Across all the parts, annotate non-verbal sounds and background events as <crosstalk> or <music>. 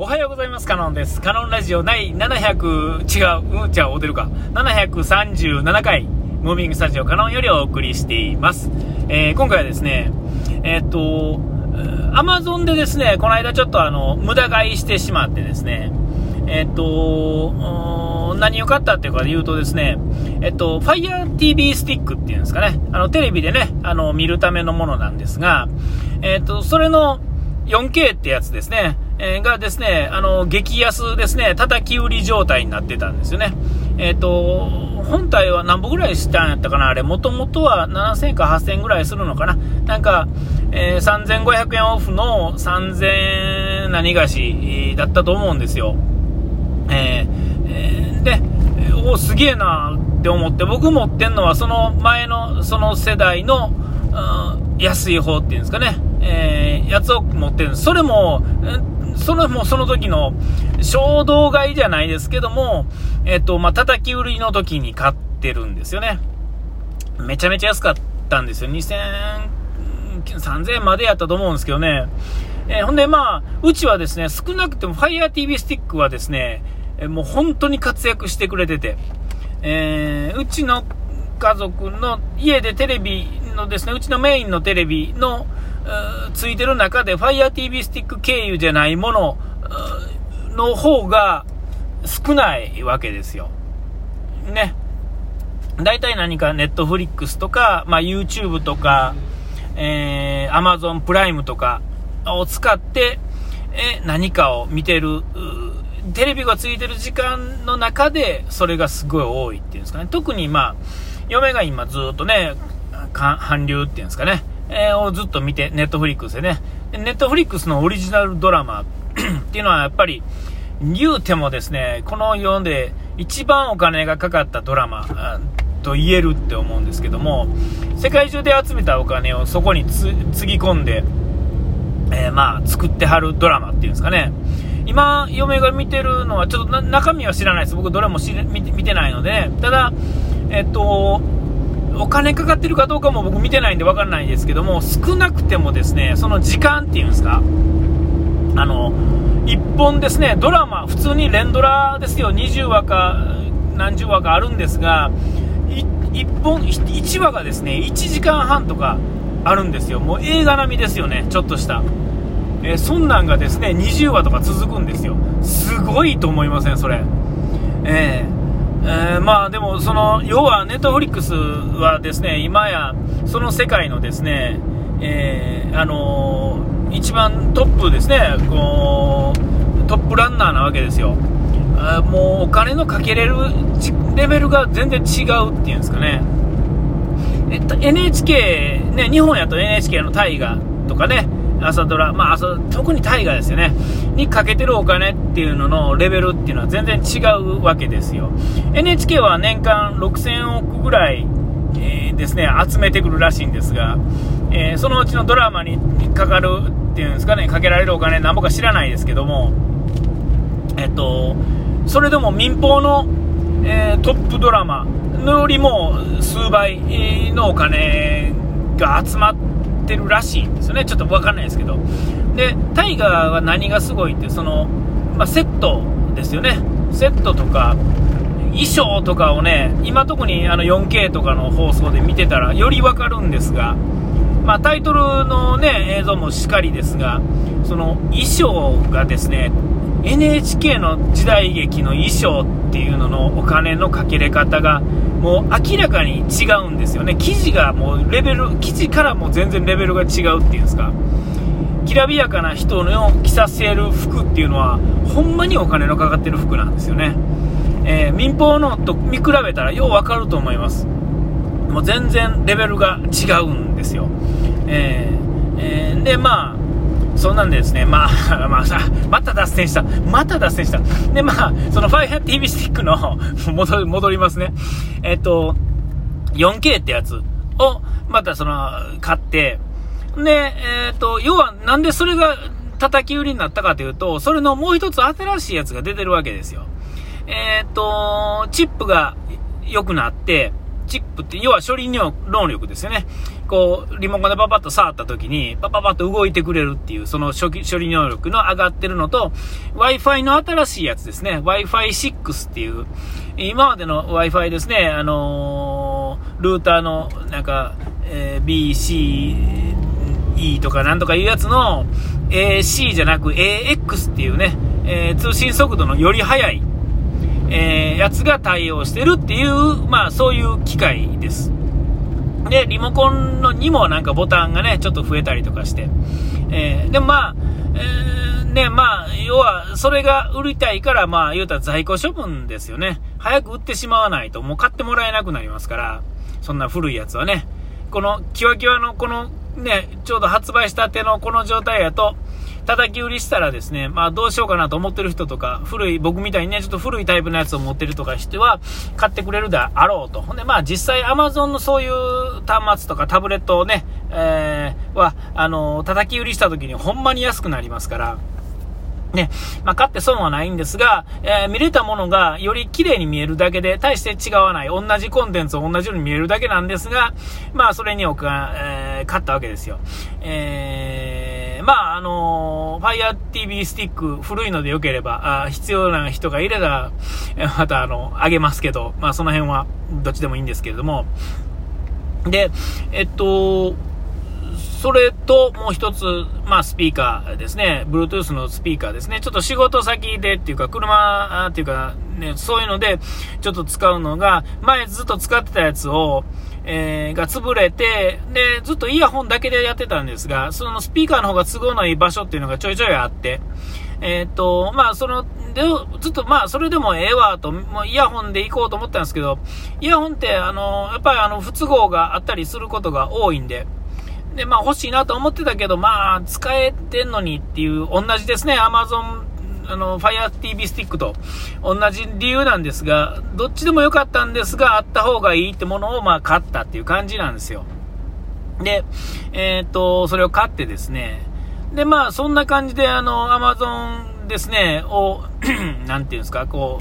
おはようございます。カノンです。カノンラジオ第700、違う、うん、じゃあ、お出るか。737回、ムービングスタジオカノンよりお送りしています。えー、今回はですね、えー、っと、アマゾンでですね、この間ちょっとあの、無駄買いしてしまってですね、えー、っと、何を買ったっていうかで言うとですね、えっと、Fire TV スティックっていうんですかね、あの、テレビでね、あの、見るためのものなんですが、えっと、それの 4K ってやつですね、えー、がですね、あの、激安ですね、叩き売り状態になってたんですよね。えっ、ー、と、本体は何本ぐらいしたんやったかなあれ、もともとは7000か8000ぐらいするのかななんか、えー、3500円オフの3000何がしだったと思うんですよ。えー、で、おすげえなって思って、僕持ってんのはその前の、その世代の、安い方っていうんですかね、えー、やつを持ってるんです。それも、それもその時の衝動買いじゃないですけども、えっと、まあ、叩き売りの時に買ってるんですよね。めちゃめちゃ安かったんですよ。2000、3000円までやったと思うんですけどね。えー、ほんで、まあ、うちはですね、少なくても Fire TV スティックはですね、もう本当に活躍してくれてて、えー、うちの家族の家でテレビのですね、うちのメインのテレビの、ついてる中で Fire TV スティック経由じゃないものの方が少ないわけですよ。ね。大体何か Netflix とか、まあ、YouTube とか、えー、Amazon プライムとかを使って、え何かを見てる、テレビがついてる時間の中で、それがすごい多いっていうんですかね。特にまあ、嫁が今ずっとね、韓流っていうんですかね。えー、をずっと見て、ネットフリックスでね。ネットフリックスのオリジナルドラマ <coughs> っていうのはやっぱり、言うてもですね、この世で一番お金がかかったドラマと言えるって思うんですけども、世界中で集めたお金をそこにつぎ込んで、えー、まあ、作ってはるドラマっていうんですかね。今、嫁が見てるのは、ちょっと中身は知らないです。僕、どれも見てないので、ただ、えっと、お金かかってるかどうかも僕見てないんで分かんないんですけども、少なくてもですね、その時間っていうんですか、あの、1本ですね、ドラマ、普通に連ドラですよ、20話か何十話かあるんですが、1本、1話がですね、1時間半とかあるんですよ。もう映画並みですよね、ちょっとした。えー、そんなんがですね、20話とか続くんですよ。すごいと思いません、それ。えーえー、まあでも、その要はネットフリックスはですね今やその世界のですね、えー、あのー、一番トップですねこうトップランナーなわけですよ。あもうお金のかけれるレベルが全然違うっていうんですかね。えっと、NHK、ね、日本やと NHK の大河とかね、朝ドラ、まあ、特に大河ですよね、にかけてるお金っていうののレベルっていうのは全然違うわけですよ。NHK は年間6000億ぐらい、えー、ですね、集めてくるらしいんですが、えー、そのうちのドラマにかかるっていうんですかね、かけられるお金なんぼか知らないですけども、えっと、それでも民放の、えー、トップドラマのよりも数倍のお金が集まってってるらしいんですよね。ちょっとわかんないですけど。で、タイガーは何がすごいって、その、まあ、セットですよね。セットとか、衣装とかをね、今特にあの 4K とかの放送で見てたらよりわかるんですが、まあ、タイトルのね、映像もしっかりですが、その衣装がですね、NHK の時代劇の衣装っていうののお金のかけれ方がもう明らかに違うんですよね。生地がもうレベル生地からも全然レベルが違うっていうんですか。きらびやかな人の着させる服っていうのはほんまにお金のかかってる服なんですよね、えー、民放のと見比べたらようわかると思います。もう全然レベルが違うんですよ、えーえー、でまあそんなんでですね、まあ、<laughs> まあさ、また脱線した。また脱線した。で、まあ、その FireTV スティックの <laughs> 戻、戻りますね。えっと、4K ってやつを、またその、買って、で、えっと、要は、なんでそれが叩き売りになったかというと、それのもう一つ新しいやつが出てるわけですよ。えっと、チップが良くなって、チップって、要は処理能力ですよね。こう、リモコンでパパッと触った時に、パパパッと動いてくれるっていう、その処処理能力の上がってるのと、Wi-Fi の新しいやつですね、Wi-Fi6 っていう、今までの Wi-Fi ですね、あのー、ルーターの、なんか、えー、B、C、E とかなんとかいうやつの AC じゃなく AX っていうね、えー、通信速度のより速い、えー、やつが対応してるっていう、まあそういう機械です。で、リモコンのにもなんかボタンがね、ちょっと増えたりとかして。えー、でもまあ、えー、ね、まあ、要は、それが売りたいから、まあ、言うたら在庫処分ですよね。早く売ってしまわないと、もう買ってもらえなくなりますから、そんな古いやつはね。この、キワキワのこの、ね、ちょうど発売したてのこの状態やと、叩き売りしたらですね、まあどうしようかなと思ってる人とか、古い、僕みたいにね、ちょっと古いタイプのやつを持ってるとかしては、買ってくれるであろうと。ほんで、まあ実際 Amazon のそういう端末とかタブレットをね、えー、は、あの、叩き売りした時にほんまに安くなりますから、ね、まあ、買って損はないんですが、えー、見れたものがより綺麗に見えるだけで、大して違わない、同じコンテンツを同じように見えるだけなんですが、まあ、それにおか、えー、買ったわけですよ。えー、まあ、あのー、Fire TV スティック、古いので良ければ、あ必要な人がいれば、<laughs> また、あの、あげますけど、まあ、その辺は、どっちでもいいんですけれども、で、えっと、それと、もう一つ、まあ、スピーカーですね。Bluetooth のスピーカーですね。ちょっと仕事先でっていうか、車っていうか、ね、そういうので、ちょっと使うのが、前ずっと使ってたやつを、えー、が潰れて、で、ずっとイヤホンだけでやってたんですが、そのスピーカーの方が都合のいい場所っていうのがちょいちょいあって、えー、っと、まあ、その、で、ずっと、まあ、それでもええわと、もうイヤホンで行こうと思ったんですけど、イヤホンって、あの、やっぱりあの、不都合があったりすることが多いんで、で、まあ欲しいなと思ってたけど、まあ使えてんのにっていう、同じですね、Amazon、あの、Fire TV スティックと同じ理由なんですが、どっちでも良かったんですが、あった方がいいってものをまあ買ったっていう感じなんですよ。で、えっ、と、それを買ってですね、で、まあそんな感じであの、Amazon ですね、を、<clears throat> なんていうんですか、こ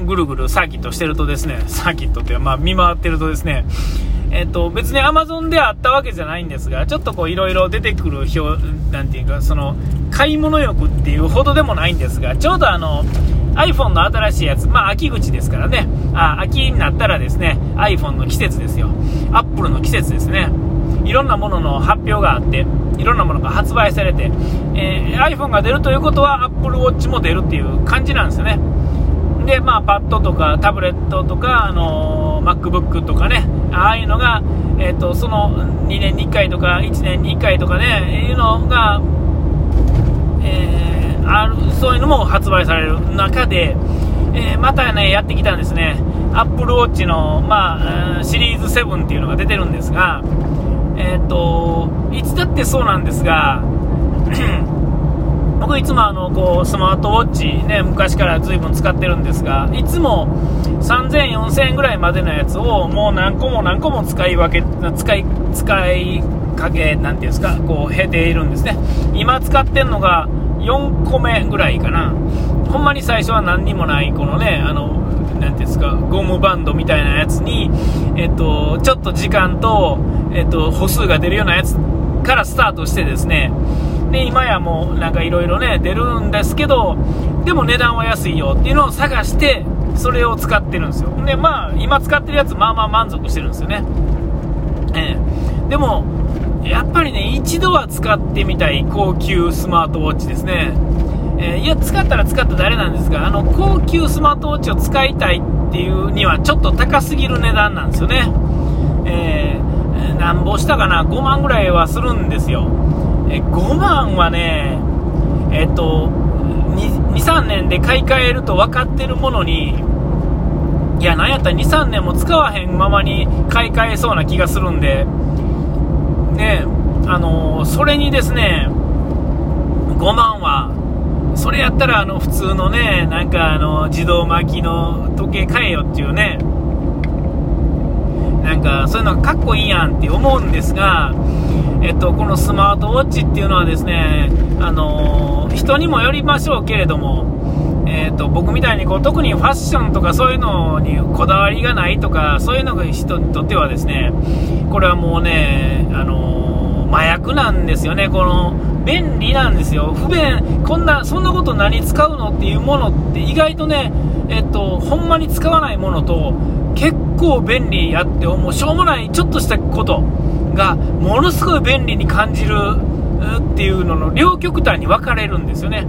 う、ぐるぐるサーキットしてるとですね、サーキットって、まあ見回ってるとですね、えっ、と、別に Amazon であったわけじゃないんですが、ちょっとこういろいろ出てくる表、なんていうか、その、買い物欲っていうほどでもないんですが、ちょうどあの、iPhone の新しいやつ、まあ秋口ですからね、あ秋になったらですね、iPhone の季節ですよ。Apple の季節ですね。いろんなものの発表があって、いろんなものが発売されて、えー、iPhone が出るということは Apple Watch も出るっていう感じなんですよね。で、まあ、パッドとかタブレットとか、あのー、MacBook とかね、ああいうのが、え、ー、と、その2年に1回とか1年に1回とかね、いうのが、えー、ある、そういうのも発売される中で、えー、またね、やってきたんですね。Apple Watch の、まあ、シリーズ7っていうのが出てるんですが、えっ、と、いつだってそうなんですが、僕いつもあのこうスマートウォッチね昔から随分使ってるんですがいつも3000、4000円ぐらいまでのやつをもう何個も何個も使い分け使い使いかけなんていうんですかこう経ているんですね。今使ってるのが4個目ぐらいかな。ほんまに最初は何にもないこのねあのなんていうんですかゴムバンドみたいなやつにえっとちょっと時間とえっと歩数が出るようなやつからスタートしてですねで、今やもうなんかいろいろね、出るんですけど、でも値段は安いよっていうのを探して、それを使ってるんですよ。で、まあ、今使ってるやつ、まあまあ満足してるんですよね。えー、でも、やっぱりね、一度は使ってみたい高級スマートウォッチですね。え、いや、使ったら使った誰なんですが、あの、高級スマートウォッチを使いたいっていうには、ちょっと高すぎる値段なんですよね。えー、なんぼしたかな、5万ぐらいはするんですよ。え5万はね、えっと、2、3年で買い替えると分かってるものに、いや、なんやったら2、3年も使わへんままに買い替えそうな気がするんで、ね、あのそれにですね、5万は、それやったらあの普通のね、なんかあの自動巻きの時計買えよっていうね、なんかそういうのがかっこいいやんって思うんですが、えっと、このスマートウォッチっていうのはですね、あのー、人にもよりましょうけれども、えーと、僕みたいにこう特にファッションとかそういうのにこだわりがないとかそういうのが人にとってはですねこれはもうね、あのー、麻薬なんですよね、この便利なんですよ、不便、こんなそんなこと何使うのっていうものって意外とね、えっ、と、ほんまに使わないものと結構便利やって思う。しょうもないちょっとしたこと。がものすごい便利に感じるっていうのの両極端に分かれるんですよね。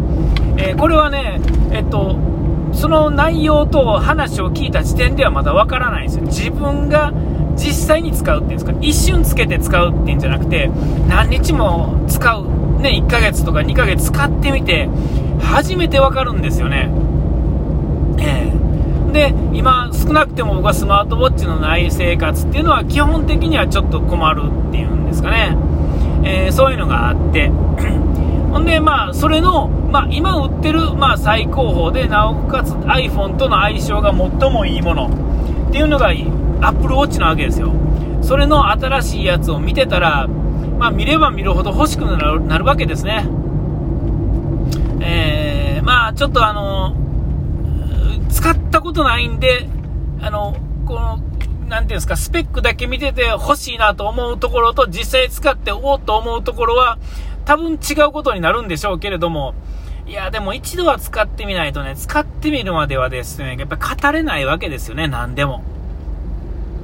えー、これはね、えっと、その内容と話を聞いた時点ではまだ分からないんですよ。自分が実際に使うっていうんですか、一瞬つけて使うっていうんじゃなくて、何日も使う、ね、1ヶ月とか2ヶ月使ってみて、初めて分かるんですよね。えー、で、今、少なくても僕はスマートウォッチのない生活っていうのは基本的にはちょっと困るっていうんですかね。えー、そういうのがあって、<clears throat> ほんで、まあ、それの、まあ、今売ってる、まあ、最高峰で、なおかつ iPhone との相性が最もいいものっていうのが Apple Watch なわけですよ。それの新しいやつを見てたら、まあ、見れば見るほど欲しくなるなるわけですね。えー、まあ、ちょっとあの、使ったことないんで、あの、この、なんていうんですか、スペックだけ見てて欲しいなと思うところと、実際使っておおと思うところは、多分違うことになるんでしょうけれども、いや、でも一度は使ってみないとね、使ってみるまではですね、やっぱ語れないわけですよね、何でも。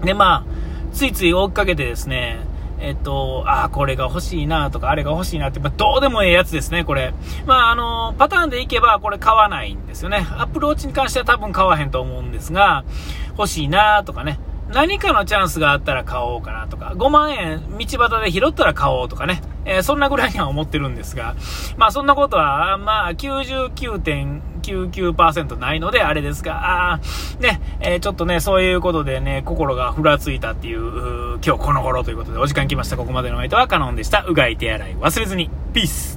で、まあ、ついつい追っかけてですね、えっと、ああ、これが欲しいなとか、あれが欲しいなって、まあ、どうでもええやつですね、これ。まあ、あの、パターンでいけば、これ買わないんですよね。アップルウォッチに関しては多分買わへんと思うんですが、欲しいなとかね。何かのチャンスがあったら買おうかなとか、5万円道端で拾ったら買おうとかね、えー、そんなぐらいには思ってるんですが、まあそんなことは、まあ99%ないのであれですが、あね、えー、ちょっとね、そういうことでね、心がふらついたっていう、う今日この頃ということでお時間来ました。ここまでの相手はカノンでした。うがい手洗い忘れずに。ピース